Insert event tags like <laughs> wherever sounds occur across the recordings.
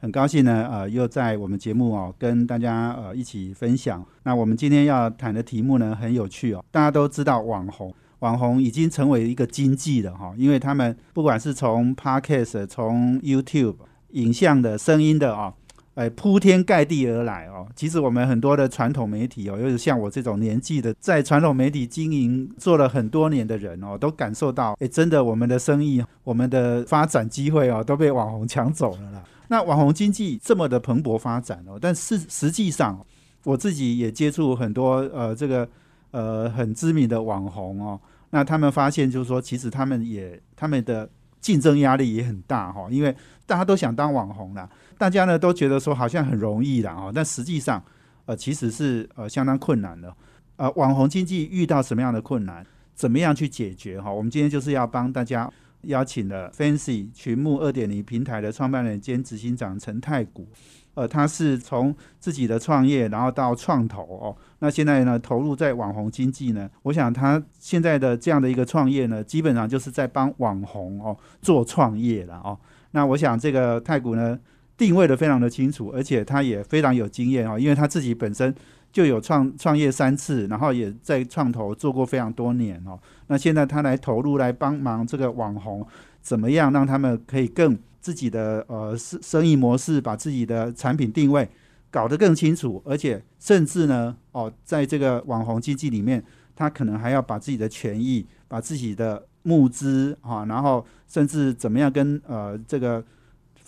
很高兴呢，呃，又在我们节目哦，跟大家呃一起分享。那我们今天要谈的题目呢，很有趣哦。大家都知道，网红，网红已经成为一个经济了哈，因为他们不管是从 Podcast、从 YouTube 影像的声音的哦，哎，铺天盖地而来哦。其实我们很多的传统媒体哦，尤其像我这种年纪的，在传统媒体经营做了很多年的人哦，都感受到，哎，真的我们的生意、我们的发展机会哦，都被网红抢走了啦。那网红经济这么的蓬勃发展哦，但是实际上我自己也接触很多呃这个呃很知名的网红哦，那他们发现就是说，其实他们也他们的竞争压力也很大哈，因为大家都想当网红啦，大家呢都觉得说好像很容易啦哦，但实际上呃其实是呃相当困难的。呃，网红经济遇到什么样的困难，怎么样去解决哈？我们今天就是要帮大家。邀请了 Fancy 群目二点零平台的创办人兼执行长陈太古，呃，他是从自己的创业，然后到创投哦，那现在呢投入在网红经济呢，我想他现在的这样的一个创业呢，基本上就是在帮网红哦做创业了哦。那我想这个太古呢定位的非常的清楚，而且他也非常有经验哦，因为他自己本身。就有创创业三次，然后也在创投做过非常多年哦。那现在他来投入来帮忙这个网红，怎么样让他们可以更自己的呃生生意模式，把自己的产品定位搞得更清楚，而且甚至呢哦，在这个网红经济里面，他可能还要把自己的权益、把自己的募资啊，然后甚至怎么样跟呃这个。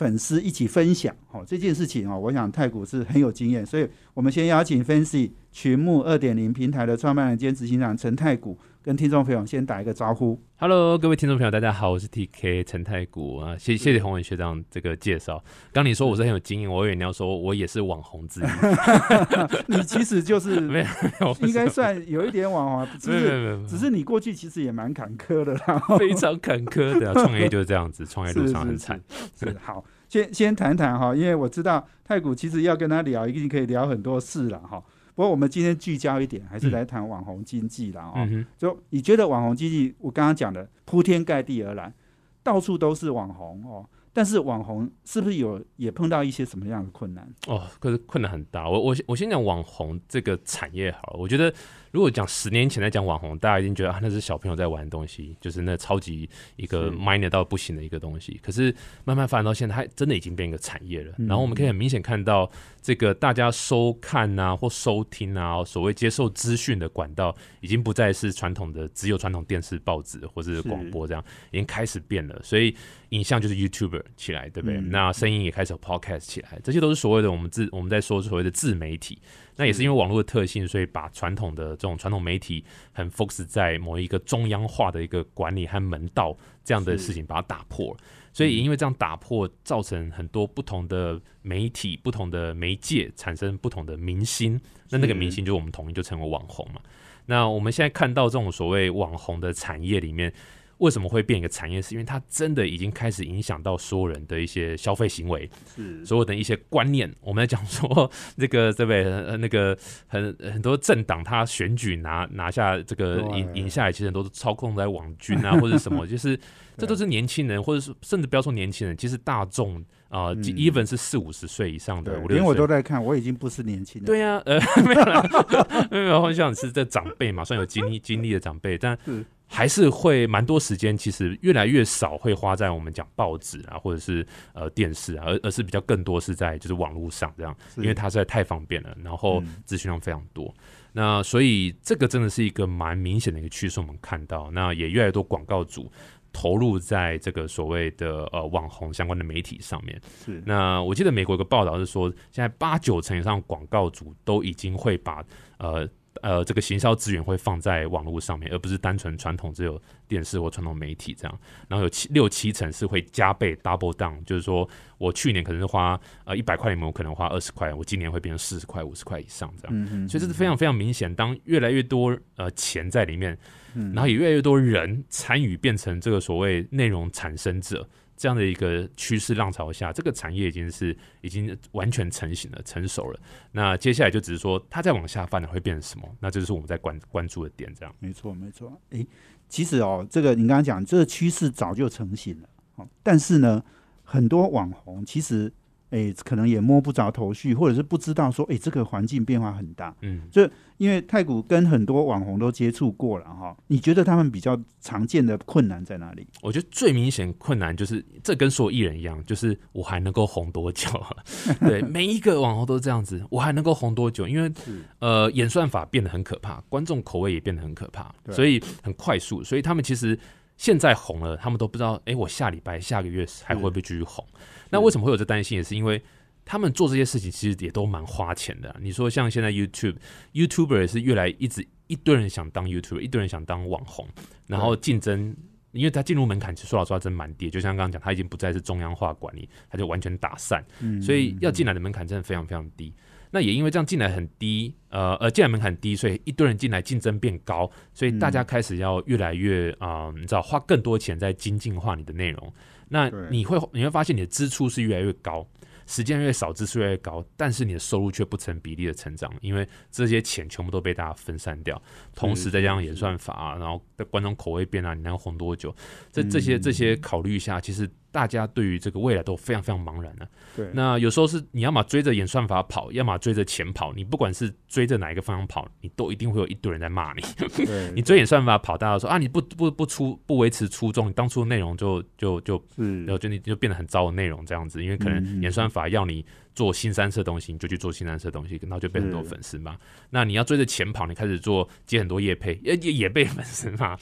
粉丝一起分享，哦，这件事情哦，我想太古是很有经验，所以我们先邀请分析群目二点零平台的创办人兼执行长陈太古。跟听众朋友先打一个招呼，Hello，各位听众朋友，大家好，我是 TK 陈太古。啊，谢谢谢洪文学长这个介绍。刚你说我是很有经验，我以为你要说我也是网红之一，<laughs> 你其实就是 <laughs> 没有，应该算有一点网红，只是只是你过去其实也蛮坎坷的啦，非常坎坷的 <laughs> 创业就是这样子，创业路上很惨。是好，先先谈谈哈，因为我知道太古其实要跟他聊，一定可以聊很多事了哈。不过我们今天聚焦一点，还是来谈网红经济啦哦。就你觉得网红经济，我刚刚讲的铺天盖地而来，到处都是网红哦。但是网红是不是有也碰到一些什么样的困难？哦，可是困难很大。我我我先讲网红这个产业好了，我觉得。如果讲十年前在讲网红，大家一定觉得啊那是小朋友在玩的东西，就是那超级一个 minor 到不行的一个东西。可是慢慢发展到现在，它真的已经变一个产业了。然后我们可以很明显看到，这个大家收看啊或收听啊，所谓接受资讯的管道，已经不再是传统的只有传统电视、报纸或者是广播这样，已经开始变了。所以影像就是 YouTuber 起来，对不对？那声音也开始有 Podcast 起来，这些都是所谓的我们自我们在说所谓的自媒体。那也是因为网络的特性，所以把传统的这种传统媒体很 focus 在某一个中央化的一个管理和门道这样的事情，把它打破了。所以也因为这样打破，造成很多不同的媒体、不同的媒介产生不同的明星。那那个明星就我们统一就成为网红嘛。那我们现在看到这种所谓网红的产业里面。为什么会变一个产业？是因为它真的已经开始影响到所有人的一些消费行为，是所有的一些观念。我们在讲说，<laughs> 这个对不对？那个很很多政党，他选举拿拿下这个赢赢下来，其实都是操控在网军啊，<laughs> 或者什么，就是这都是年轻人，或者是甚至不要说年轻人，其实大众啊，even 是四五十岁以上的，连我都在看，我已经不是年轻人。对呀，呃，<laughs> 没有啦，没有，我想是这长辈嘛，算有经历经历的长辈，但。还是会蛮多时间，其实越来越少会花在我们讲报纸啊，或者是呃电视啊，而而是比较更多是在就是网络上这样，因为它实在太方便了，然后资讯量非常多。那所以这个真的是一个蛮明显的一个趋势，我们看到，那也越来越多广告主投入在这个所谓的呃网红相关的媒体上面。是，那我记得美国有个报道是说，现在八九成以上广告主都已经会把呃。呃，这个行销资源会放在网络上面，而不是单纯传统只有电视或传统媒体这样。然后有七六七成是会加倍 double down，就是说我去年可能是花呃一百块里面，我可能花二十块，我今年会变成四十块、五十块以上这样。嗯嗯，所以这是非常非常明显。当越来越多呃钱在里面，嗯然后也越来越多人参与，变成这个所谓内容产生者。这样的一个趋势浪潮下，这个产业已经是已经完全成型了、成熟了。那接下来就只是说，它再往下发展会变成什么？那这就是我们在关关注的点。这样，没错没错。诶，其实哦，这个你刚刚讲，这个趋势早就成型了。哦，但是呢，很多网红其实诶，可能也摸不着头绪，或者是不知道说，诶，这个环境变化很大。嗯，就因为太古跟很多网红都接触过了哈，你觉得他们比较常见的困难在哪里？我觉得最明显困难就是这跟所有艺人一样，就是我还能够红多久？<laughs> 对，每一个网红都这样子，我还能够红多久？因为呃，演算法变得很可怕，观众口味也变得很可怕，所以很快速，所以他们其实现在红了，他们都不知道，哎，我下礼拜、下个月还会不会继续红？那为什么会有这担心？也是因为。他们做这些事情其实也都蛮花钱的。你说像现在 YouTube YouTuber 也是越来一直一堆人想当 YouTuber，一堆人想当网红，然后竞争，因为他进入门槛其实说老实话真蛮低。就像刚刚讲，他已经不再是中央化管理，他就完全打散，嗯所以要进来的门槛真的非常非常低。那也因为这样进来很低，呃呃，进来门槛低，所以一堆人进来竞争变高，所以大家开始要越来越啊、你知道花更多钱在精进化你的内容。那你会你会发现你的支出是越来越高。时间越少，支出越来越高，但是你的收入却不成比例的成长，因为这些钱全部都被大家分散掉，同时再加上演算法啊，然后的观众口味变啊，你能红多久？这这些这些考虑下，其实大家对于这个未来都非常非常茫然的、对，那有时候是你要么追着演算法跑，要么追着钱跑。你不管是追着哪一个方向跑，你都一定会有一堆人在骂你。对 <laughs> 你追演算法跑，大家说啊，你不不不出不维持初衷，你当初的内容就就就，是然后就你就变得很糟的内容这样子，因为可能嗯演算法要你做新三色东西，你就去做新三色东西，然后就被很多粉丝骂。那你要追着钱跑，你开始做接很多业配，也也也被粉丝骂。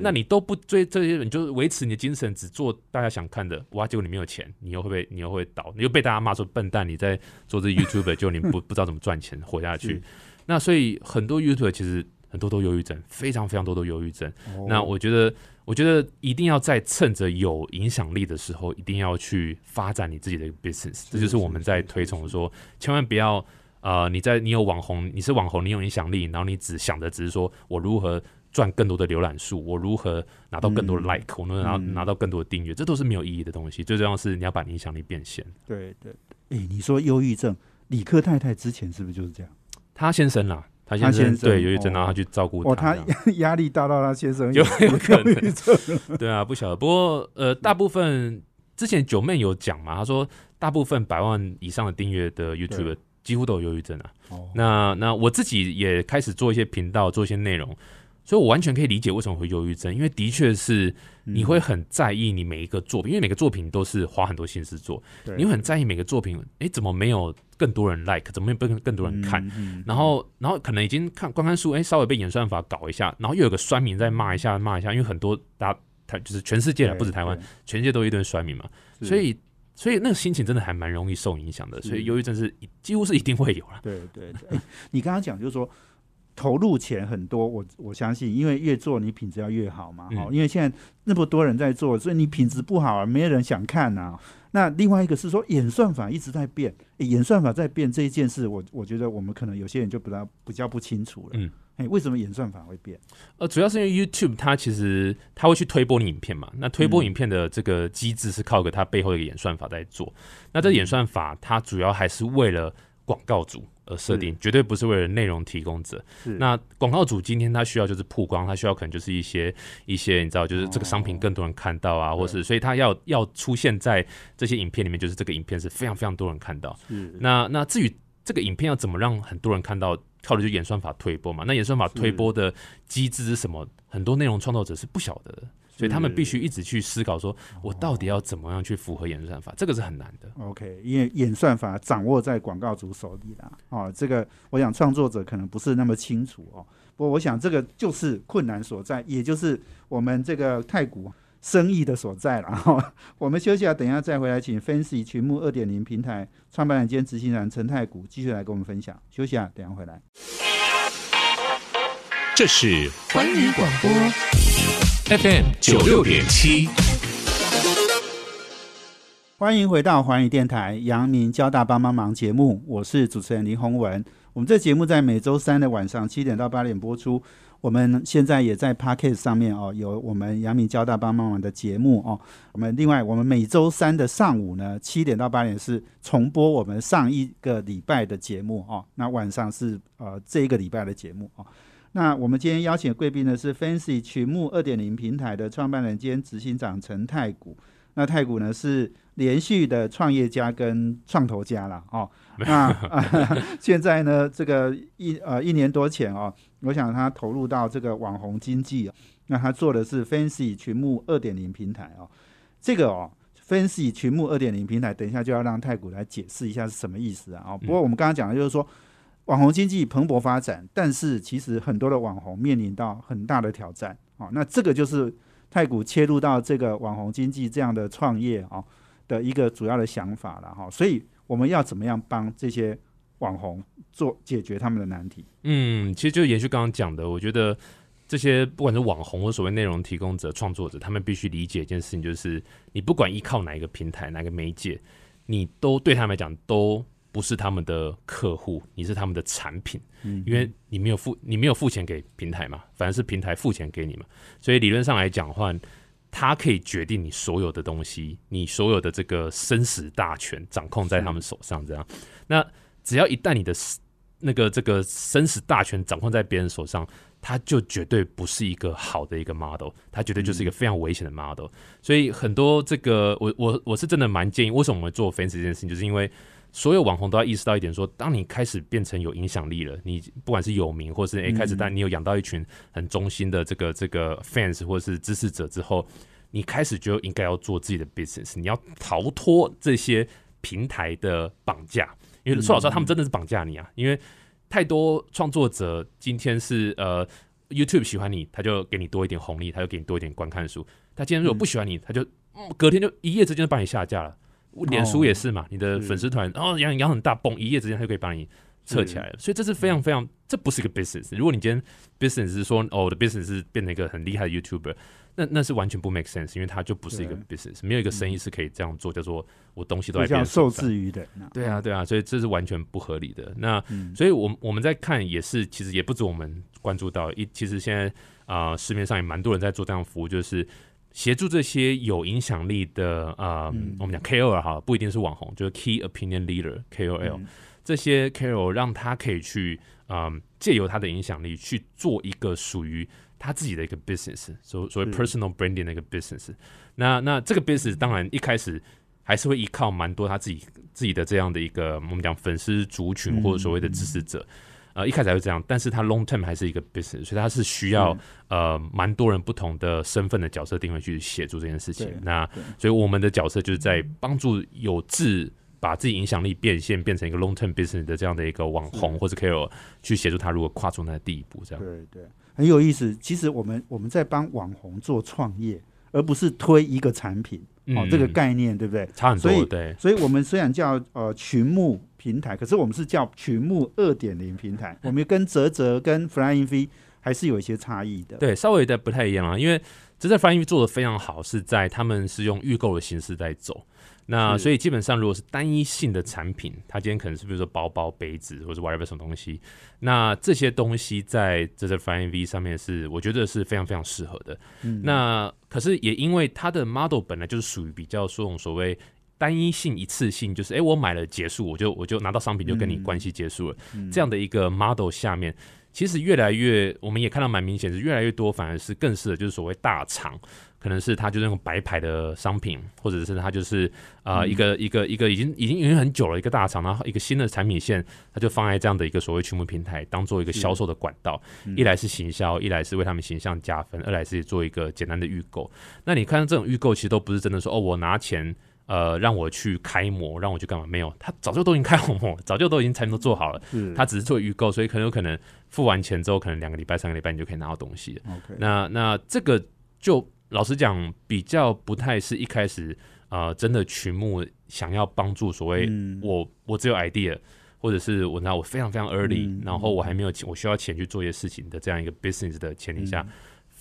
那你都不追这些，你就维持你的精神，只做大家想看的，哇！结果你没有钱，你又会被你又会倒，你又被大家骂说笨蛋，你在做这 <laughs> YouTube，就你不不知道怎么赚钱活下去。那所以很多 YouTube 其实很多都忧郁症，非常非常多都忧郁症。哦那我觉得，我觉得一定要在趁着有影响力的时候，一定要去发展你自己的 business。这就是我们在推崇说，千万不要呃，你在你有网红，你是网红，你有影响力，然后你只想着只是说我如何赚更多的浏览数，我如何拿到更多的嗯 like，、我能拿嗯拿到更多的订阅，这都是没有意义的东西。最重要是你要把你影响力变现。对对，哎，你说忧郁症，李克太太之前是不是就是这样？他先生啦，他先生对忧郁症，哦然后他去照顾哦，他。压力大到他先生有有可能 <laughs> 对啊，不晓得。不过呃，大部分之前九妹有讲嘛，她说大部分百万以上的订阅的 YouTube 几乎都有忧郁症啊。哦那那我自己也开始做一些频道，做一些内容，所以我完全可以理解为什么会忧郁症，因为的确是嗯。你会很在意你每一个作品，因为每个作品都是花很多心思做，你会很在意每个作品，诶，怎么没有更多人 like，怎么没有更更多人看？，然后，然后可能已经看观看数，哎，稍微被演算法搞一下，然后又有个酸民在骂一下，骂一下，因为很多大台就是全世界不止台湾，全世界都有一堆酸民嘛，所以，所以那个心情真的还蛮容易受影响的，所以忧郁症是几乎是一定会有了。对对对，哎 <laughs> 你刚刚讲就是说投入钱很多，我我相信，因为越做你品质要越好嘛，嗯哦，因为现在那么多人在做，所以你品质不好啊，没有人想看呐、那另外一个是说演算法一直在变，诶演算法在变这一件事，我我觉得我们可能有些人就比较比较不清楚了。嗯，哎，为什么演算法会变？呃，主要是因为 YouTube 它其实它会去推播你影片嘛，那推播嗯影片的这个机制是靠一个它背后的一个演算法在做。那这演算法它主要还是为了广告主而设定，绝对不是为了内容提供者。那广告主今天他需要就是曝光，他需要可能就是一些一些你知道，就是这个商品更多人看到啊，或是所以他要要出现在这些影片里面，就是这个影片是非常非常多人看到。是那那至于这个影片要怎么让很多人看到，靠的就是演算法推播嘛。那演算法推播的机制是什么？很多内容创作者是不晓得的，所以他们必须一直去思考，说我到底要怎么样去符合演算法，这个是很难的。OK，因为演算法掌握在广告主手里啦。哦，这个我想创作者可能不是那么清楚哦。不过我想这个就是困难所在，也就是我们这个太古生意的所在了。哈、我们休息啊，等一下再回来，请 Fancy 群幕二点零平台创办人兼执行长陈太古继续来跟我们分享。休息啊，等一下回来。这是环宇广播 FM 九六点七。欢迎回到环宇电台阳明交大帮帮忙节目，我是主持人林宏文。我们这节目在每周三的晚上七点到八点播出。我们现在也在 Podcast 上面哦，有我们阳明交大帮帮忙的节目哦。我们另外，我们每周三的上午呢，七点到八点是重播我们上一个礼拜的节目哦。那晚上是呃这一个礼拜的节目哦。那我们今天邀请的贵宾呢是 Fancy 群目二点零平台的创办人兼执行长陈太古。那太古呢是连续的创业家跟创投家了哦。<laughs> 那 <laughs> 现在呢，这个一呃一年多前哦。我想他投入到这个网红经济那他做的是 Fancy 群目二点零平台哦。这个哦，Fancy 群目二点零平台，等一下就要让太古来解释一下是什么意思啊。哦，不过我们刚刚讲的就是说，网红经济蓬勃发展，但是其实很多的网红面临到很大的挑战哦。那这个就是太古切入到这个网红经济这样的创业哦的一个主要的想法了哈。所以我们要怎么样帮这些网红？做解决他们的难题。嗯，其实就延续刚刚讲的，我觉得这些不管是网红或所谓内容提供者、创作者，他们必须理解一件事情，就是你不管依靠哪一个平台、哪个媒介，你都对他们来讲都不是他们的客户，你是他们的产品。嗯，因为你没有付，你没有付钱给平台嘛，反而是平台付钱给你嘛。所以理论上来讲的话，他可以决定你所有的东西，你所有的这个生死大权掌控在他们手上。这样，那只要一旦你的那个这个生死大权掌控在别人手上，他就绝对不是一个好的一个 model，他绝对就是一个非常危险的 model。所以很多这个，我我我是真的蛮建议，为什么我们做 fans 这件事情，就是因为所有网红都要意识到一点，说当你开始变成有影响力了，你不管是有名，或是诶开始，但你有养到一群很忠心的这个这个 fans 或是支持者之后，你开始就应该要做自己的 business，你要逃脱这些平台的绑架。因为说老实话，他们真的是绑架你啊！因为太多创作者今天是呃，YouTube 喜欢你，他就给你多一点红利，他就给你多一点观看数。他今天如果不喜欢你，他就隔天就一夜之间就把你下架了。脸书也是嘛，你的粉丝团然后养养很大，嘣一夜之间他就可以把你撤起来了。所以这是非常非常，这不是一个 business。如果你今天 business 是说哦，我的 business 是变成一个很厉害的 YouTuber。那那是完全不 make sense，因为它就不是一个 business，没有一个生意是可以这样做，叫做我东西都在变受制于的。对啊，对啊，所以这是完全不合理的。那所以，我我们在看也是，其实也不止我们关注到一，其实现在啊，市面上也蛮多人在做这样的服务，就是协助这些有影响力的啊，我们讲 KOL 哈，不一定是网红，就是 Key Opinion Leader KOL，这些 KOL 让他可以去啊，借由他的影响力去做一个属于。他自己的一个 business，所所谓 personal branding 的一个 business，那那这个 business 当然一开始还是会依靠蛮多他自己自己的这样的一个我们讲粉丝族群或者所谓的支持者，呃，一开始会这样，但是它 long term 还是一个 business，所以它是需要呃蛮多人不同的身份的角色定位去协助这件事情。那所以我们的角色就是在帮助有志把自己影响力变现变成一个 long term business 的这样的一个网红或者 KOL 去协助他如果跨出那第一步，这样对对。很有意思，其实我们我们在帮网红做创业，而不是推一个产品哦，这个概念对不对？差很多，对。所以，我们虽然叫呃群目平台，可是我们是叫群目二点零平台，我们跟泽泽跟 Flying V 还是有一些差异的。对，稍微的不太一样啊，因为泽泽 Flying V 做的非常好，是在他们是用预购的形式在走。那所以基本上，如果是单一性的产品，它今天可能是比如说包包、杯子，或者 whatever 什么东西，那这些东西在这这 Flying V 上面是我觉得是非常非常适合的。嗯那可是也因为它的 model 本来就是属于比较说所谓单一性、一次性，就是哎我买了结束，我就我就拿到商品就跟你关系结束了这样的一个 model 下面，其实越来越我们也看到蛮明显是越来越多反而是更适合就是所谓大厂。可能是他就是那种白牌的商品，或者是他就是啊一个一个一个已经已经很久了一个大厂，然后一个新的产品线，他就放在这样的一个所谓群募平台，当做一个销售的管道。一来是行销，一来是为他们形象加分，二来是做一个简单的预购。那你看到这种预购，其实都不是真的说哦，我拿钱呃让我去开模，让我去干嘛？没有，他早就都已经开好模，早就都已经产品都做好了。他只是做预购，所以可能有可能付完钱之后，可能两个礼拜、三个礼拜你就可以拿到东西。那那这个就。老实讲，比较不太是一开始，呃，真的群目想要帮助所谓我我只有 idea，或者是我那我非常非常 early，、嗯然后我还没有钱，我需要钱去做一些事情的这样一个 business 的前提下，嗯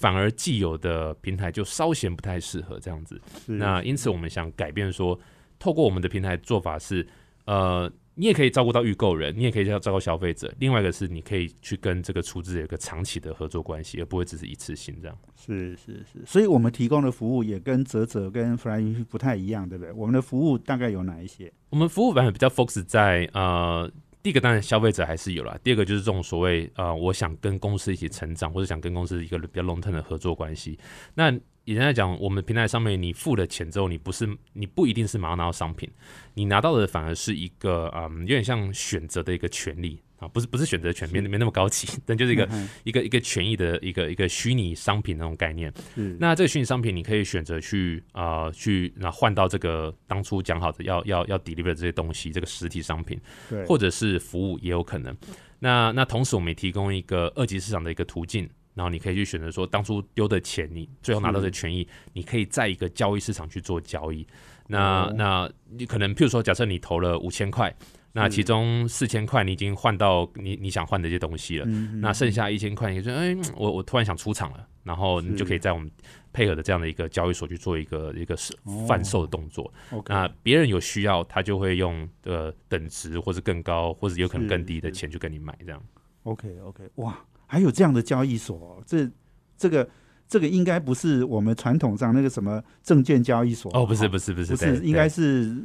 反而既有的平台就稍显不太适合这样子。是那因此我们想改变说，透过我们的平台做法是，呃，你也可以照顾到预购人，你也可以照顾消费者。另外一个是，你可以去跟这个出资有一个长期的合作关系，而不会只是一次性这样。是是是，所以我们提供的服务也跟泽泽跟 Fly 不太一样，对不对？我们的服务大概有哪一些？我们服务版本比较 focus 在呃，第一个当然消费者还是有了，第二个就是这种所谓呃，我想跟公司一起成长，或者想跟公司一个比较 long term 的合作关系。那也在讲，我们平台上面你付了钱之后，你不是你不一定是马上拿到商品，你拿到的反而是一个嗯，有点像选择的一个权利啊，不是不是选择权，没没那么高级，但就是一个嗯一个一个权益的一个一个虚拟商品那种概念。是那这个虚拟商品，你可以选择去呃去那换到这个当初讲好的要要要 deliver 这些东西，这个实体商品，对，或者是服务也有可能。那那同时我们也提供一个二级市场的一个途径，然后你可以去选择说当初丢的钱，你最后拿到的权益，你可以在一个交易市场去做交易。那、哦那你可能譬如说，假设你投了五千块。那其中四千块你已经换到你你想换的一些东西了，嗯那剩下一千块，你就说，哎、我我突然想出场了，然后你就可以在我们配合的这样的一个交易所去做一个一个是哦。贩售的动作。那别人有需要，他就会用呃等值或者更高，或者有可能更低的钱去跟你买这样。OK OK，哇，还有这样的交易所哦、这这个这个应该不是我们传统上那个什么证券交易所哦，不是是不是不是，不是，应该是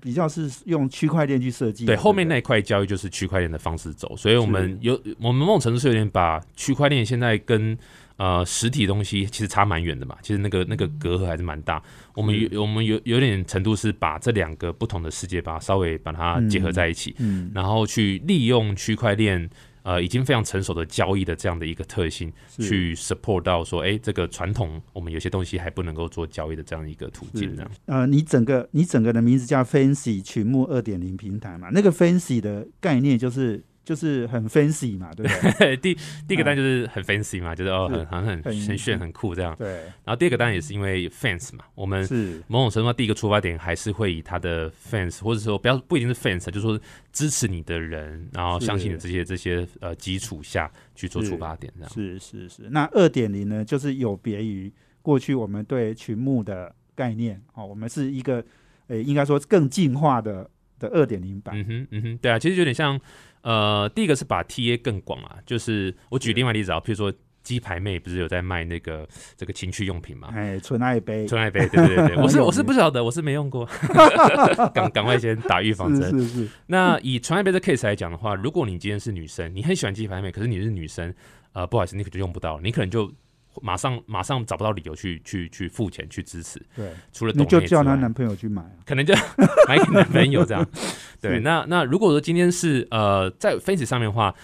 比较是用区块链去设计。对后面那一块交易就是区块链的方式走，所以我们有我们某种程度是有点把区块链现在跟呃实体东西其实差蛮远的嘛，其实那个那个隔阂还是蛮大。我们有我们有有点程度是把这两个不同的世界把它稍微把它结合在一起，嗯，然后去利用区块链。呃，已经非常成熟的交易的这样的一个特性，去 support 到说，哎、这个传统我们有些东西还不能够做交易的这样一个途径，这样。呃，你整个你整个的名字叫 Fancy 群目二点零平台嘛，那个 Fancy 的概念就是就是很 fancy 嘛，对不对？<laughs> 第第一个单然就是很 fancy 嘛，就是哦，很很很很很炫很酷这样。对，然后第二个当然也是因为 fans 嘛，我们是某种程度上第一个出发点还是会以他的 fans，或者说不要不一定是 fans，就是说支持你的人，然后相信你这些这些呃基础下去做出发点这样。是是是。那二点零呢，就是有别于过去我们对群目的概念哦，我们是一个呃，应该说更进化的的二点零版。嗯哼，嗯哼，对啊，其实有点像，呃，第一个是把 TA 更广啊，就是我举另外例子啊，譬如说鸡排妹不是有在卖那个这个情趣用品嘛，哎，纯爱杯纯爱杯，对对对对，<laughs> 我是我是不晓得，我是没用过，<laughs> 赶赶快先打预防针。是是是，那以纯爱杯的 case 来讲的话，如果你今天是女生，你很喜欢鸡排妹，可是你是女生，呃，不好意思，你可能就用不到，你可能就马上马上找不到理由去去去付钱去支持，对，除了你就叫她男朋友去买啊。可能就 <laughs> 买给男朋友这样。对，那那如果说今天是呃在 Face 上面的话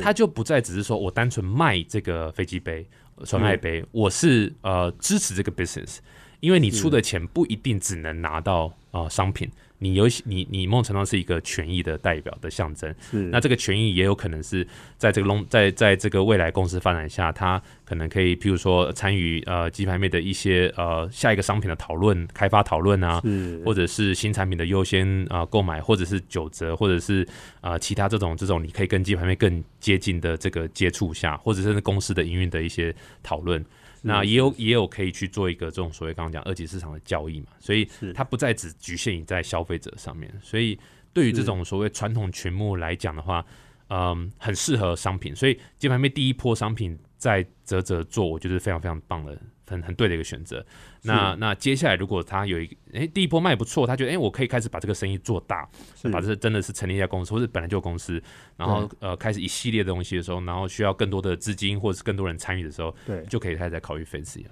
他，就不再只是说我单纯卖这个飞机杯、呃纯爱杯，我是呃支持这个 business，因为你出的钱不一定只能拿到呃商品。你有你你某种程度上是一个权益的代表的象征，那这个权益也有可能是在这个 long 在在这个未来公司发展下，它可能可以，譬如说参与呃鸡排妹的一些呃下一个商品的讨论、开发讨论啊，或者是新产品的优先啊、呃购买，或者是九折，或者是啊、呃其他这种这种你可以跟鸡排妹更接近的这个接触下，或者是公司的营运的一些讨论。那也有也有可以去做一个这种所谓刚刚讲二级市场的交易嘛，所以它不再只局限于在消费者上面。所以对于这种所谓传统群目来讲的话，嗯，很适合商品。所以鸡排妹第一波商品在泽泽做，我觉得是非常非常棒的，很很对的一个选择。那那接下来如果他有一个哎、第一波卖不错，他觉得哎、我可以开始把这个生意做大，是把这真的是成立一家公司，或者本来就有公司，然后呃开始一系列的东西的时候，然后需要更多的资金或者是更多人参与的时候，对，就可以开始在考虑分析了。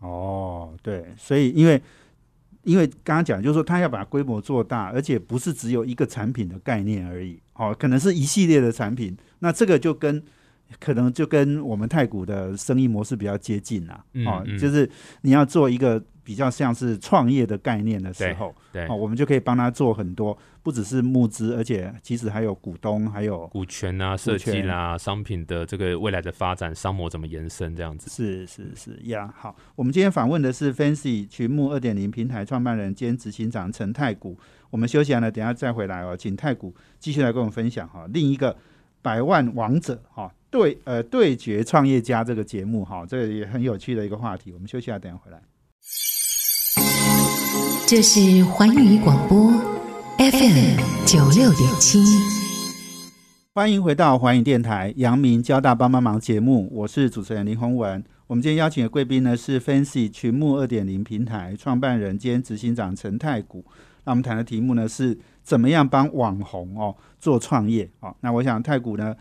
哦，对，所以因为因为刚刚讲，就是说他要把规模做大，而且不是只有一个产品的概念而已，哦，可能是一系列的产品，那这个就跟可能就跟我们太古的生意模式比较接近啦，哦，嗯嗯就是你要做一个比较像是创业的概念的时候，对哦，，我们就可以帮他做很多，不只是募资，而且其实还有股东，还有股权啊、设计啦、商品的这个未来的发展、商模怎么延伸这样子。是是是呀，好，我们今天访问的是 Fancy 群目二点零平台创办人兼执行长陈太古。我们休息完了，等下再回来哦，请太古继续来跟我们分享哈，另一个百万王者哈对呃对决创业家这个节目哈，这个也很有趣的一个话题。我们休息下，等下回来。这是环宇广播 FM 九六点七，欢迎回到环宇电台阳明交大帮帮忙节目，我是主持人林宏文。我们今天邀请的贵宾呢是 Fancy 群幕二点零平台创办人兼执行长陈太古。那我们谈的题目呢是怎么样帮网红哦做创业哦。那我想太古呢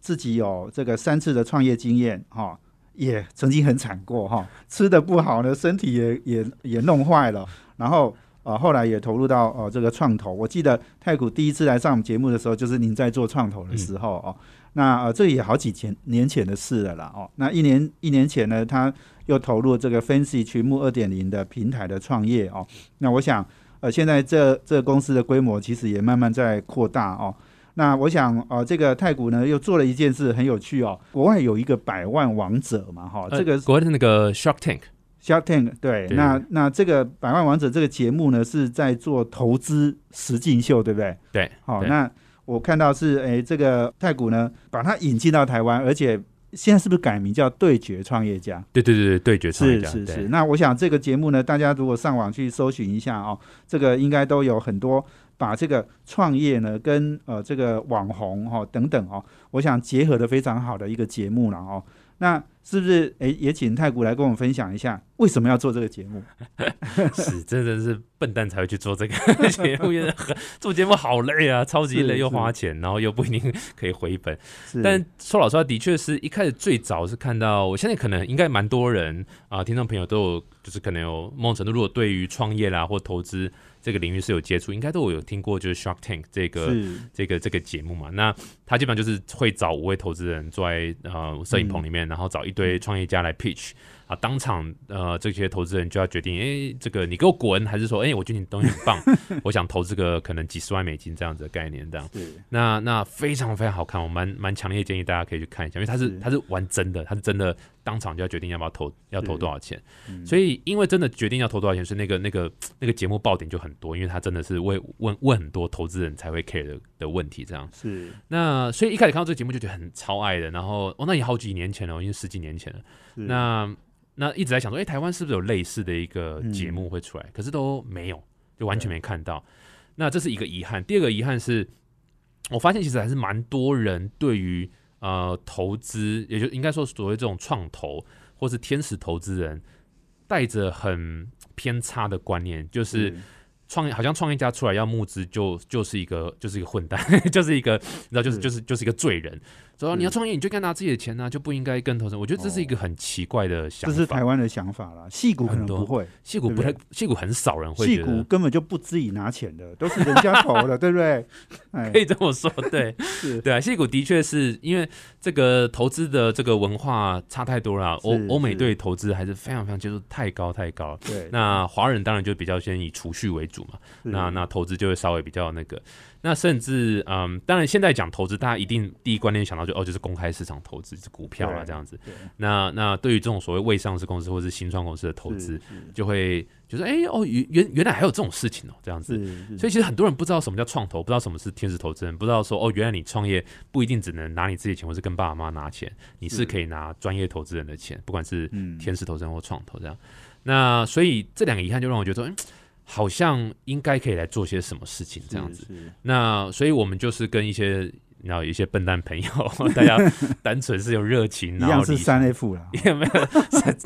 自己有这个三次的创业经验哈，也曾经很惨过哈，吃的不好呢，身体也也也弄坏了。然后呃后来也投入到呃这个创投。我记得太古第一次来上我们节目的时候，就是您在做创投的时候哦。那呃，这也好几前年前的事了啦，哦，那一年一年前呢，他又投入这个 Fancy 群牧二点零的平台的创业哦。那我想，呃，现在这这公司的规模其实也慢慢在扩大哦。那我想，呃，这个太古呢又做了一件事很有趣哦。国外有一个百万王者嘛，哈，这个国外的那个 Shark Tank，Shark Tank，对，那那这个百万王者这个节目呢是在做投资实境秀，对不对？对，好，那。我看到是哎，这个太古呢，把它引进到台湾，而且现在是不是改名叫对决创业家？对对对对，对决创业家。是是是。那我想这个节目呢，大家如果上网去搜寻一下哦，这个应该都有很多把这个创业呢跟呃这个网红哈等等哦，我想结合的非常好的一个节目了哦。那是不是诶，也请太古来跟我们分享一下为什么要做这个节目？<laughs> 是真的是笨蛋才会去做这个节目，做节目好累啊，超级累又花钱，然后又不一定可以回本。但说老实话，的确是一开始最早是看到，我现在可能应该蛮多人啊，听众朋友都有，就是可能有某种程度，如果对于创业啦或投资。这个领域是有接触，应该都有听过，就是 Shark Tank 这个这个这个节目嘛。那他基本上就是会找五位投资人坐在呃摄影棚里面，然后找一堆创业家来 pitch。啊，当场呃，这些投资人就要决定，哎，这个你给我滚，还是说，哎，我觉得你东西很棒，<laughs> 我想投资个可能几十万美金这样子的概念，这样。那那非常非常好看，我蛮蛮强烈建议大家可以去看一下，因为他是他是玩真的，他是真的当场就要决定要不要投，要投多少钱。所以因为真的决定要投多少钱，是那个那个那个节目爆点就很多，因为他真的是问问问很多投资人才会 care 的的问题，这样。是。那所以一开始看到这个节目就觉得很超爱的，然后哦，那也好几年前了，因为十几年前了。那那一直在想说，哎，台湾是不是有类似的一个节目会出来？可是都没有，就完全没看到。那这是一个遗憾。第二个遗憾是，我发现其实还是蛮多人对于呃投资，也就应该说所谓这种创投或是天使投资人，带着很偏差的观念，就是创业好像创业家出来要募资，就就是一个就是一个混蛋，<laughs> 就是一个你知道，就是就是就是一个罪人。说你要创业，你就该拿自己的钱呢，就不应该跟投资。我觉得这是一个很奇怪的想法。这是台湾的想法啦，戏股可能不会，戏股不太，戏股很少人会。戏股根本就不自己拿钱的，都是人家投的，<laughs> 对不对？可以这么说，对，<laughs> 是，对啊。戏股的确是因为这个投资的这个文化差太多了，欧欧美对投资还是非常非常接受太高太高。对，那华人当然就比较先以储蓄为主嘛，那那投资就会稍微比较那个。那甚至，嗯，当然，现在讲投资，大家一定第一观念想到就哦，就是公开市场投资，是股票啊这样子。那那对于这种所谓未上市公司或是新创公司的投资，就会就说，哎哦，原原原来还有这种事情哦，这样子。所以其实很多人不知道什么叫创投，不知道什么是天使投资人，不知道说哦，原来你创业不一定只能拿你自己钱，或是跟爸爸妈妈拿钱，你是可以拿专业投资人的钱，不管是天使投资人或创投这样。那所以这两个遗憾就让我觉得说。好像应该可以来做些什么事情这样子，那所以我们就是跟一些然后一些笨蛋朋友，<laughs> 大家单纯是有热情，<laughs> 一样是三 F 了，<laughs> 有没有？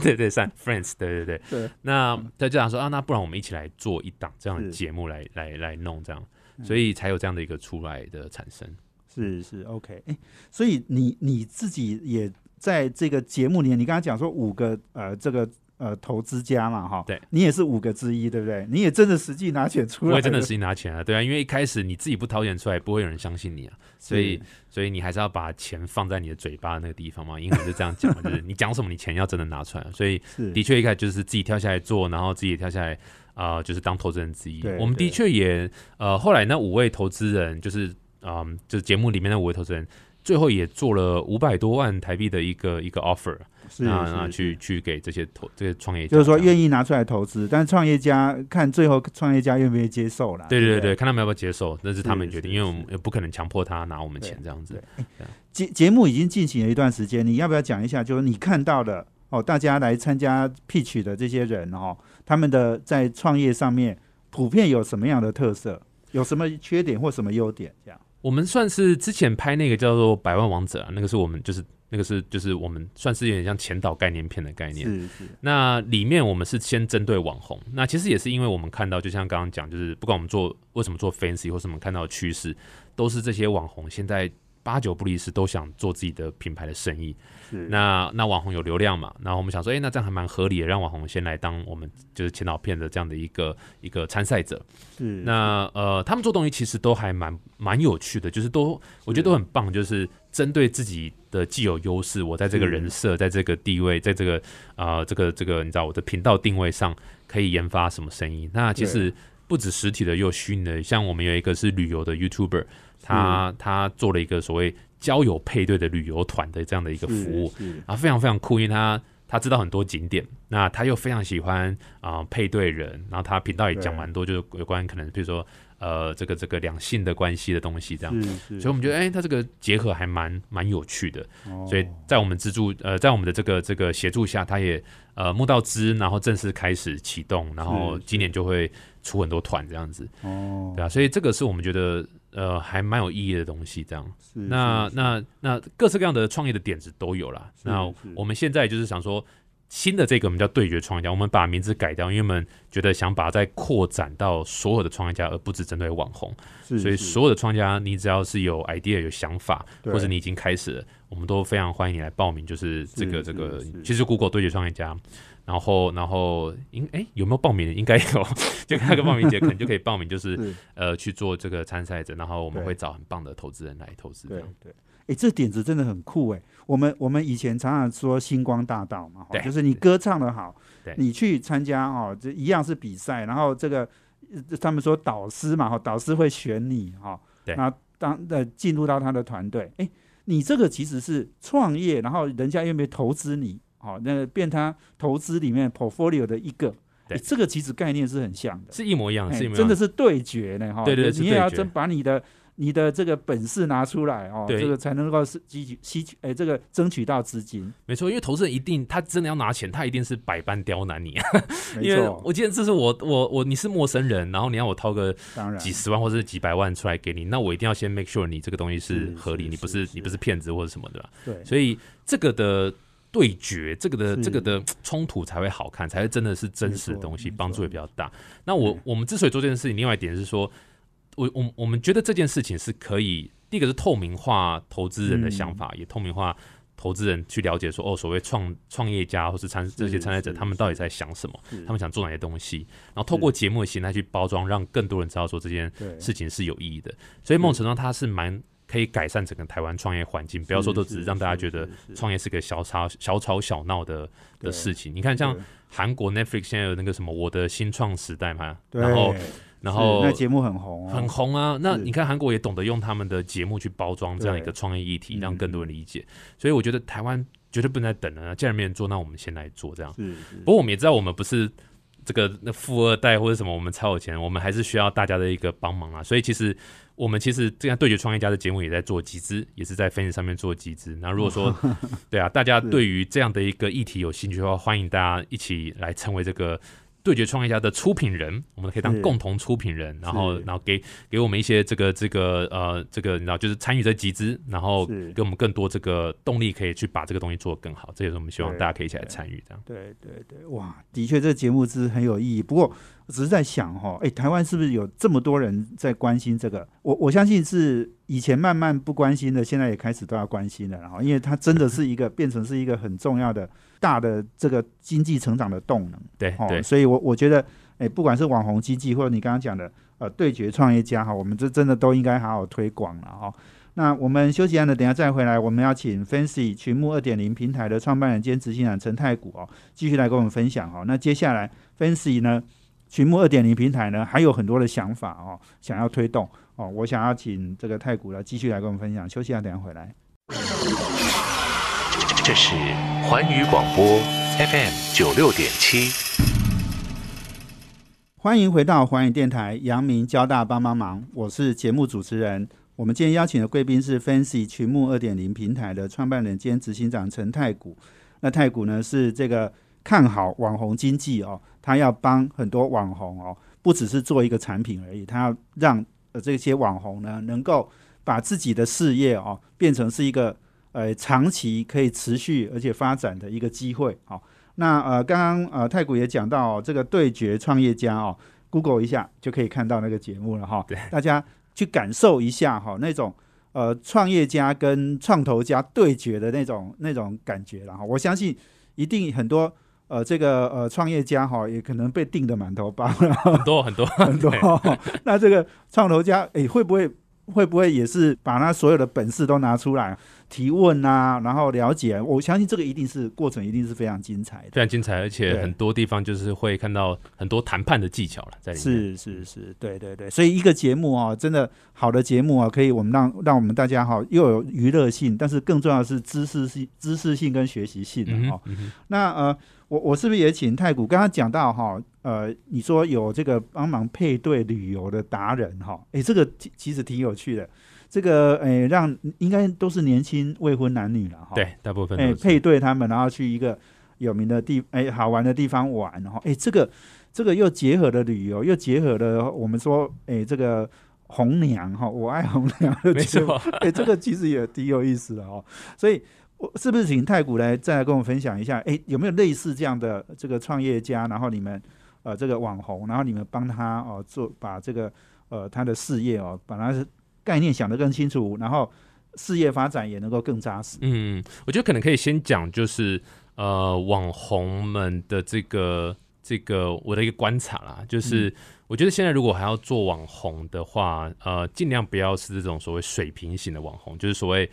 对对三 Friends，对对对。那他就想说啊，那不然我们一起来做一档这样的节目来来来弄这样，所以才有这样的一个出来的产生。是是 OK，哎，所以你你自己也在这个节目里面，你刚刚讲说五个呃这个。呃，投资家嘛，哈，对，你也是五个之一，对不对？你也真的实际拿钱出来，我也真的实际拿钱啊，对啊，因为一开始你自己不掏钱出来，不会有人相信你啊，所以，所以你还是要把钱放在你的嘴巴那个地方嘛，英文就这样讲嘛，<laughs> 就是你讲什么，你钱要真的拿出来，所以的确一开始就是自己跳下来做，然后自己也跳下来啊，就是当投资人之一。我们的确也呃，后来那五位投资人就是嗯，就是节目里面那五位投资人。最后也做了五百多万台币的一个一个 offer，是那是是那去去给这些投这些创业家，就是说愿意拿出来投资，但是创业家看最后创业家愿不愿意接受啦。对对对对，看他们要不要接受，那是他们决定，因为我们也不可能强迫他拿我们钱这样子。节节目已经进行了一段时间，你要不要讲一下？就是你看到的哦，大家来参加 pitch 的这些人哦，他们的在创业上面普遍有什么样的特色？有什么缺点或什么优点？这样我们算是之前拍那个叫做《百万王者》啊，那个是我们就是那个是就是我们算是有点像前导概念片的概念。是是那里面我们是先针对网红，那其实也是因为我们看到，就像刚刚讲，就是不管我们做为什么做 fancy 或是我们看到的趋势，都是这些网红现在八九不离十都想做自己的品牌的生意。是那那网红有流量嘛？然后我们想说，哎、那这样还蛮合理的，让网红先来当我们就是前导片的这样的一个一个参赛者。是那呃，他们做东西其实都还蛮蛮有趣的，就是都我觉得都很棒，就是针对自己的既有优势，我在这个人设，在这个地位，在这个啊、呃这个这个你知道我的频道定位上可以研发什么生意。那其实不止实体的，也有虚拟的，像我们有一个是旅游的 YouTuber，他他做了一个所谓交友配对的旅游团的这样的一个服务，是。是然后非常非常酷，因为他他知道很多景点，那他又非常喜欢啊、配对人，然后他频道也讲蛮多，就是有关可能比如说呃这个这个两性的关系的东西这样，所以我们觉得哎、他这个结合还蛮蛮有趣的，哦。所以在我们资助呃在我们的这个这个协助下，他也呃募到资，然后正式开始启动，然后今年就会出很多团这样子，哦。对啊，所以这个是我们觉得呃还蛮有意义的东西这样。那那那各式各样的创业的点子都有啦。那我们现在就是想说，新的这个我们叫对决创业家，我们把名字改掉，因为我们觉得想把它再扩展到所有的创业家，而不只针对网红。是是所以所有的创业家，你只要是有 idea、有想法，或者你已经开始了，我们都非常欢迎你来报名。就是这个是这个其实 Google 对决创业家。然后，然后，应哎有没有报名？应该有，<laughs> 就那个报名节可能就可以报名，就是是。呃去做这个参赛者，然后我们会找很棒的投资人来投资。这对样。对，哎，这点子真的很酷哎。我们我们以前常常说星光大道嘛，对就是你歌唱的好对，你去参加哦，这一样是比赛，然后这个呃他们说导师嘛，哈，导师会选你哈，对。然后当呃进入到他的团队，哎，你这个其实是创业，然后人家愿不愿意投资你，好，那个变他投资里面 portfolio 的一个。这个其实概念是很像的，是一模一样，哎是一模一样，真的是对决呢，哈。对对你也要真把你的你的这个本事拿出来哦，对。这个才能够是吸取吸取，哎，这个争取到资金。没错，因为投资人一定他真的要拿钱，他一定是百般刁难你，<laughs> 因为我记得这是我我我你是陌生人，然后你要我掏个几十万或者是几百万出来给你，那我一定要先 make sure 你这个东西是是合理，是你不是是你不是骗子或者什么的吧，对，所以这个的。对决这个的这个的冲突才会好看，才会真的是真实的东西，帮助也比较大。那我我们之所以做这件事情，另外一点是说，我我我们觉得这件事情是可以，第一个是透明化投资人的想法，嗯。也透明化投资人去了解说，哦，所谓创创业家或是参这些参赛者，他们到底在想什么，他们想做哪些东西，然后透过节目的形态去包装，让更多人知道说这件事情是有意义的。所以某种程度上，它是蛮可以改善整个台湾创业环境，不要说都只是让大家觉得创业是个小吵小吵小闹的的事情。你看，像韩国 Netflix 现在有那个什么《我的新创时代》嘛，对然后然后那节目很红哦，很红啊。那你看韩国也懂得用他们的节目去包装这样一个创业议题，嗯让更多人理解。所以我觉得台湾绝对不能再等了，既然没人做，那我们先来做这样。不过我们也知道，我们不是这个那富二代或者什么，我们超有钱，我们还是需要大家的一个帮忙啊。所以其实我们其实这样对决创业家的节目也在做集资，也是在分析上面做集资。那如果说 <laughs> 对啊，大家对于这样的一个议题有兴趣的话，欢迎大家一起来成为这个。对决创业家的出品人，我们可以当共同出品人，然后然后给给我们一些这个这个呃这个你知道就是参与这集资，然后是给我们更多这个动力，可以去把这个东西做得更好。这也是我们希望大家可以一起来参与这样。对对对，哇，的确这个节目是很有意义。不过我只是在想哈，哎，台湾是不是有这么多人在关心这个？我我相信是以前慢慢不关心的，现在也开始都要关心了。然后，因为它真的是一个变成是一个很重要的大的这个经济成长的动能。哦，对对，所以我我觉得，哎，不管是网红经济，或者你刚刚讲的呃对决创业家哈，我们这真的都应该好好推广了哈。那我们休息完了，等下再回来，我们要请 Fancy 群幕二点零平台的创办人兼执行长陈太谷哦，继续来跟我们分享哦。那接下来 Fancy 呢，群幕二点零平台呢，还有很多的想法哦，想要推动哦。我想要请这个太古来继续来跟我们分享。休息一下，等下回来。这是环宇广播 FM 九六点七。欢迎回到环宇电台，阳明交大帮帮忙，我是节目主持人。我们今天邀请的贵宾是 Fancy 群幕二点零平台的创办人兼执行长陈太古。那太古呢是这个看好网红经济哦，他要帮很多网红哦，不只是做一个产品而已，他要让呃这些网红呢能够把自己的事业哦变成是一个呃长期可以持续而且发展的一个机会哦。那呃，刚刚呃太古也讲到、哦、这个对决创业家哦，Google 一下就可以看到那个节目了哈、对大家去感受一下哈、那种呃创业家跟创投家对决的那种那种感觉了哈。我相信一定很多呃这个呃创业家哈、也可能被定的满头包了很多很多很多对。那这个创投家诶、会不会会不会也是把他所有的本事都拿出来提问啊，然后了解？我相信这个一定是过程，一定是非常精彩的。非常精彩，而且很多地方就是会看到很多谈判的技巧了在里面。是是是，对对对，所以一个节目哦，真的好的节目啊，可以我们让让我们大家哈、又有娱乐性，但是更重要的是知识性、知识性跟学习性的嗯哦。哼嗯那呃，我我是不是也请太古刚刚讲到哈、呃，你说有这个帮忙配对旅游的达人哈、诶，这个其其实挺有趣的。这个诶，让应该都是年轻未婚男女了哈。对，大部分哎、配对他们，然后去一个有名的地，哎、好玩的地方玩，然后哎、这个这个又结合了旅游，又结合了我们说，哎、这个红娘哈，我爱红娘的没错，哎、这个其实也挺有意思的哦。所以，我是不是请太古来再来跟我们分享一下？哎、有没有类似这样的这个创业家，然后你们呃这个网红，然后你们帮他哦做把这个呃他的事业哦，把他的概念想得更清楚，然后事业发展也能够更扎实。嗯，我觉得可能可以先讲，就是呃，网红们的这个这个我的一个观察啦，就是、我觉得现在如果还要做网红的话，呃，尽量不要是这种所谓水平型的网红，就是所谓。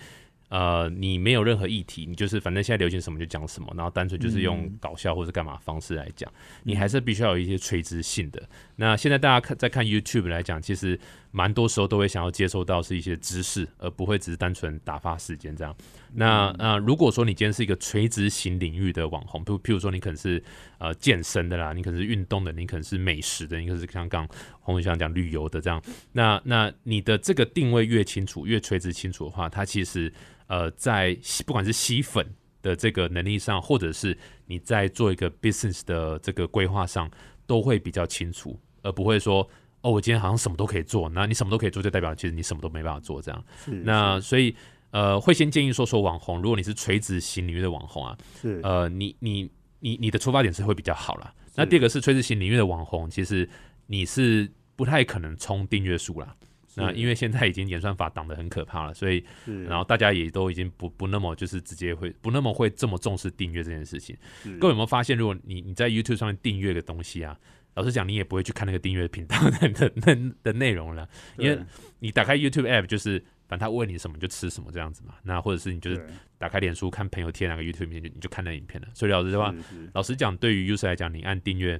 呃，你没有任何议题，你就是反正现在流行什么就讲什么，然后单纯就是用搞笑或者干嘛方式来讲，你还是必须要有一些垂直性的。那现在大家看在看 YouTube 来讲，其实蛮多时候都会想要接收到是一些知识，而不会只是单纯打发时间这样。那那如果说你今天是一个垂直型领域的网红，譬譬如说你可能是呃健身的啦，你可能是运动的，你可能是美食的，你可能是像刚洪伟想讲旅游的这样。那那你的这个定位越清楚，越垂直清楚的话，它其实呃在吸不管是吸粉的这个能力上，或者是你在做一个 business 的这个规划上，都会比较清楚，而不会说。哦，我今天好像什么都可以做，那你什么都可以做，就代表其实你什么都没办法做这样。那所以呃，会先建议说说网红，如果你是垂直型领域的网红啊，是呃，你你你你的出发点是会比较好啦。那第二个是垂直型领域的网红，其实你是不太可能冲订阅数啦。那因为现在已经演算法挡得很可怕了，所以然后大家也都已经不不那么就是直接会不那么会这么重视订阅这件事情。各位有没有发现，如果你你在 YouTube 上面订阅个东西啊，老实讲，你也不会去看那个订阅频道的的的的内容了，因为你打开 YouTube app 就是，反正他问你什么就吃什么这样子嘛。那或者是你就是打开脸书看朋友贴哪个 YouTube 影片，就你就看那影片了。所以老实的话，老实讲，对于 user 来讲，你按订阅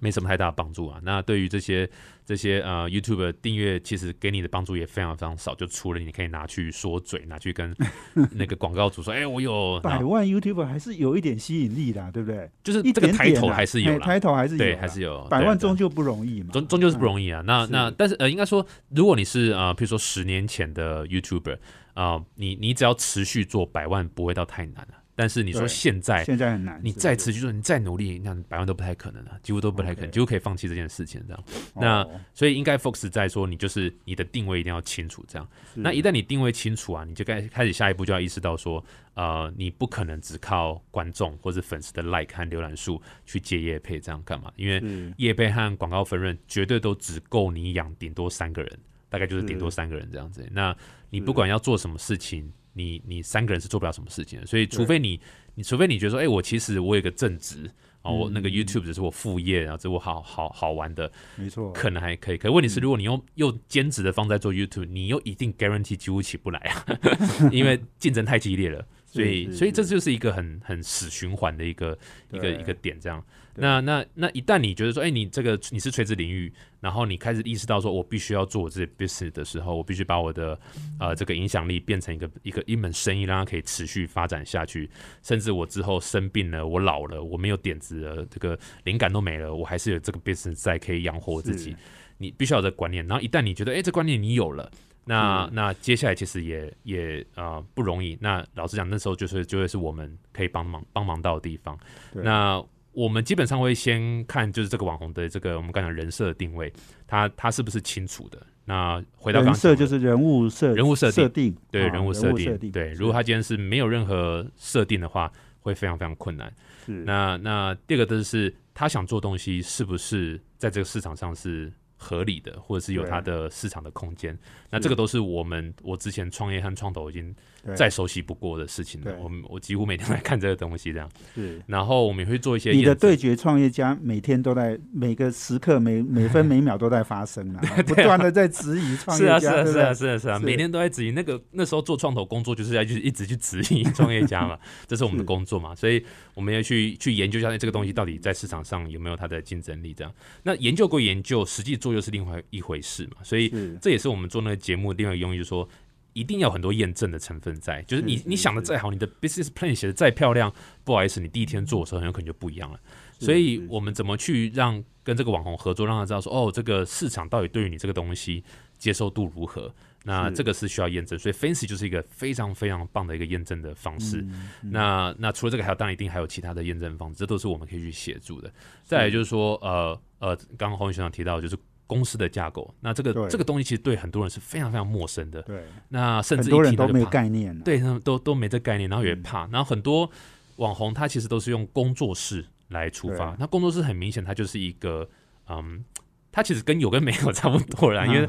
没什么太大的帮助啊。那对于这些这些呃 YouTube 的订阅，其实给你的帮助也非常非常少。就除了你可以拿去说嘴，拿去跟 <laughs> 那个广告主说，哎、我有，百万 YouTube 还是有一点吸引力的，对不对？就是这个抬头还是有啦，抬头还是有，对，还是有百万终究不容易嘛，终终究是不容易啊。那那但是呃，应该说，如果你是呃，譬如说十年前的 YouTuber 啊、你你只要持续做百万，不会到太难了、但是你说现在现在很难，你再持续做，你再努力，那百万都不太可能了、几乎都不太可能几乎可以放弃这件事情这样。那哦所以应该 focus 在说，你就是你的定位一定要清楚，这样。那一旦你定位清楚啊，你就该开始下一步就要意识到说，呃，你不可能只靠观众或者粉丝的 like 和浏览数去接业配这样干嘛？因为是业配和广告分润绝对都只够你养顶多三个人，大概就是是顶多三个人这样子。那你不管要做什么事情，你你三个人是做不了什么事情的。所以除非你你除非你觉得说，哎、我其实我有个正职。啊，我那个 YouTube 只是我副业，然后这我好好好玩的，没错，可能还可以。可问题是，如果你用又兼职的方在做 YouTube，你又一定 guarantee 几乎起不来啊，<laughs> 因为竞争太激烈了。所以所以这就是一个很很死循环的一个一个一个点，这样。对那那那一旦你觉得说，哎、你这个你是垂直领域，然后你开始意识到说，我必须要做我自己 business 的时候，我必须把我的呃这个影响力变成一个一个一门生意，让它可以持续发展下去。甚至我之后生病了，我老了，我没有点子了，这个灵感都没了，我还是有这个 business 在可以养活我自己。你必须要有这个观念，然后一旦你觉得，哎、这观念你有了。那那接下来其实也也呃不容易。那老实讲，那时候就是就会是我们可以帮忙帮忙到的地方。那我们基本上会先看就是这个网红的这个我们刚讲人设的定位，他他是不是清楚的？那回到刚人设就是人物设人物设定设定，对啊人物设定，定，对，如果他今天是没有任何设定的话，会非常非常困难。是那那第二个就是他想做东西是不是在这个市场上是合理的，或者是有它的市场的空间？那这个都是我们我之前创业和创投已经再熟悉不过的事情了。我们我几乎每天都在看这个东西，这样。是。然后我们也会做一些你的对决创业家每天都在每个时刻每 <laughs> 每分每秒都在发生 <laughs> 啊，不断的在质疑创业家，是啊，是啊？是啊，是啊，每天都在质疑。那个那时候做创投工作，就是要去一直去质疑创业家嘛，<laughs> 这是我们的工作嘛，所以我们要去去研究一下这个东西到底在市场上有没有它的竞争力。这样，那研究归研究，实际做又是另外一回事嘛。所以这也是我们做那个节目另外一个用意，就是说一定要很多验证的成分在。就是你你想的再好，你的 business plan 写的再漂亮，不好意思，你第一天做的时候很有可能就不一样了。所以我们怎么去让跟这个网红合作，让他知道说，哦，这个市场到底对于你这个东西接受度如何？那这个是需要验证，所以 Fancy 就是一个非常非常棒的一个验证的方式。嗯嗯那那除了这个，还有当然一定还有其他的验证方式，这都是我们可以去协助的。再来就是说，呃呃，刚刚洪宇学长提到就是公司的架构，那这个这个东西其实对很多人是非常非常陌生的。对，那甚至很多一人都没有概念啊，对他们都都没这概念，然后也嗯。怕，然后很多网红他其实都是用工作室来出发，那工作室很明显，它就是一个嗯。他其实跟有跟没有差不多啦，<laughs> 因为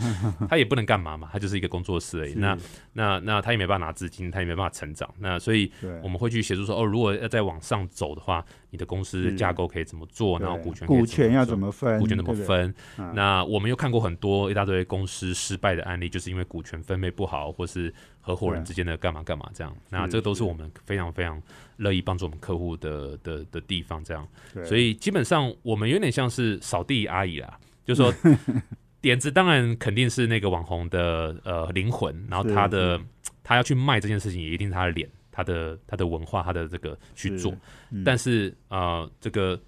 他也不能干嘛嘛，他就是一个工作室而已。那那那他也没办法拿资金，他也没办法成长。那所以我们会去协助说，哦，如果要再往上走的话，你的公司的架构可以怎么做，然后股权股权要怎么么分，股权怎么？分，嗯那我们又看过很多一大堆公司失败的案例，就是因为股权分配不好，或是合伙人之间的干嘛干嘛这样。那这个都是是我们非常非常乐意帮助我们客户的的的地方，这样。所以基本上我们有点像是扫地阿姨啦，就说点子当然肯定是那个网红的呃灵魂，然后他的他要去卖这件事情，也一定是他的脸、他的他的文化、他的这个去是做。嗯但是呃，这个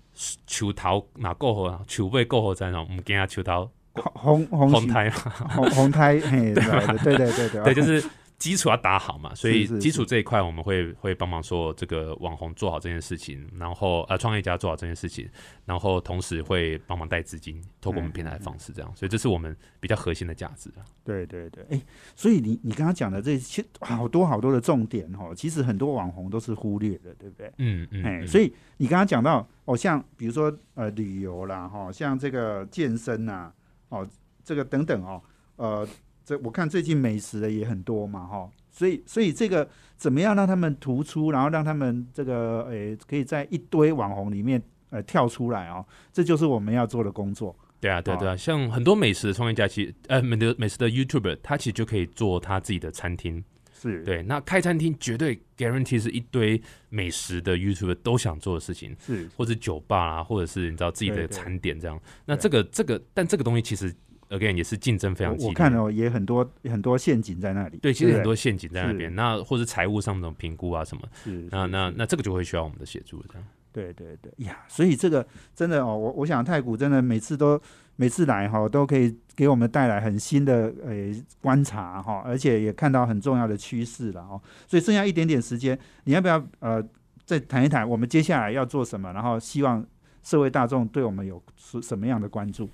球桃哪够好啊？球背够好在那，我们给他球桃红红红胎嘛，红红胎，嘿，<laughs> 对对对对对对，就是基础要打好嘛，所以基础这一块我们会会帮忙说这个网红做好这件事情，然后呃创业家做好这件事情，然后同时会帮忙带资金，透过我们平台的方式这样，所以这是我们比较核心的价值啊。对对对，哎，所以你你刚刚讲的这些好多好多的重点哦，其实很多网红都是忽略的，对不对？嗯嗯，哎，嗯所以你刚刚讲到哦，像比如说呃旅游啦，哈、像这个健身呐、哦，这个等等哦，呃，这我看最近美食的也很多嘛，哈、所以所以这个怎么样让他们突出，然后让他们这个诶可以在一堆网红里面呃跳出来哦，这就是我们要做的工作。对啊，对啊哦对啊，像很多美食的创业家，其实呃美的美食的 YouTuber，他其实就可以做他自己的餐厅。是，对，那开餐厅绝对 guarantee 是一堆美食的 YouTuber 都想做的事情。是或者酒吧啊，或者是你知道自己的餐点这样。那这个这个，但这个东西其实 again 也是竞争非常激烈。我我看哦，也很多很多陷阱在那里。对，其实很多陷阱在那边。那或者财务上的评估啊什么，是那那那这个就会需要我们的协助这样。对对对呀，所以这个真的哦，我我想太古真的每次都每次来哈、都可以给我们带来很新的呃观察哈、而且也看到很重要的趋势了哦。所以剩下一点点时间，你要不要呃再谈一谈我们接下来要做什么？然后希望社会大众对我们有什什么样的关注？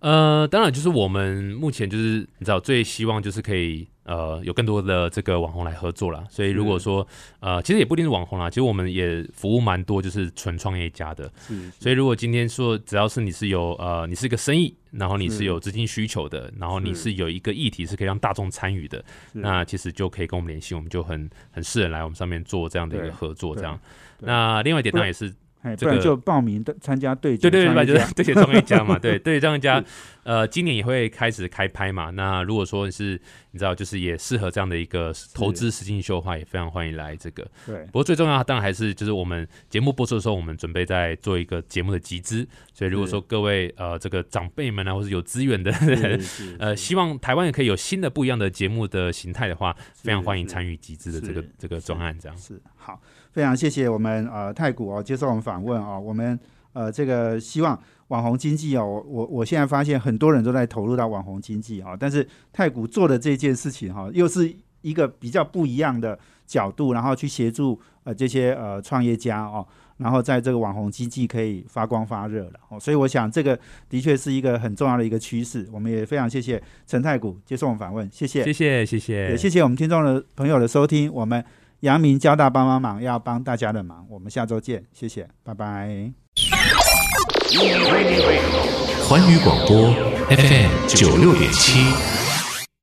呃，当然就是我们目前就是你知道最希望就是可以呃有更多的这个网红来合作啦。所以如果说呃其实也不一定是网红啦，其实我们也服务蛮多就是纯创业家的。是所以如果今天说只要是你是有呃你是一个生意，然后你是是有资金需求的，然后你是是有一个议题是可以让大众参与的，那其实就可以跟我们联系，我们就很很适合来我们上面做这样的一个合作，这样。那另外一点当然也是，哎，不然就报名的参加对决对对对，就是创业家。<laughs> 对决创业家嘛，<laughs> 对对决创业家，呃，今年也会开始开拍嘛。那如果说你是你知道，就是也适合这样的一个投资实境秀的话，也非常欢迎来这个。对。不过最重要，当然还是就是我们节目播出的时候，我们准备在做一个节目的集资，所以如果说各位呃这个长辈们啊，或是有资源的 <laughs> 呃，希望台湾也可以有新的不一样的节目的形态的话，非常欢迎参与集资的这个这个专案，这样。是。好，非常谢谢我们呃太古哦接受我们访问哦，我们呃这个希望网红经济哦，我我我现在发现很多人都在投入到网红经济啊、哦，但是太古做的这件事情哈、又是一个比较不一样的角度，然后去协助呃这些呃创业家哦。然后在这个网红经济可以发光发热了哦，所以我想这个的确是一个很重要的一个趋势。我们也非常谢谢陈太古接受我们访问，谢谢，谢谢谢谢也谢谢我们听众的朋友的收听，我们阳明交大帮帮忙要帮大家的忙，我们下周见，谢谢，拜拜。环宇广播 FM 九六点七。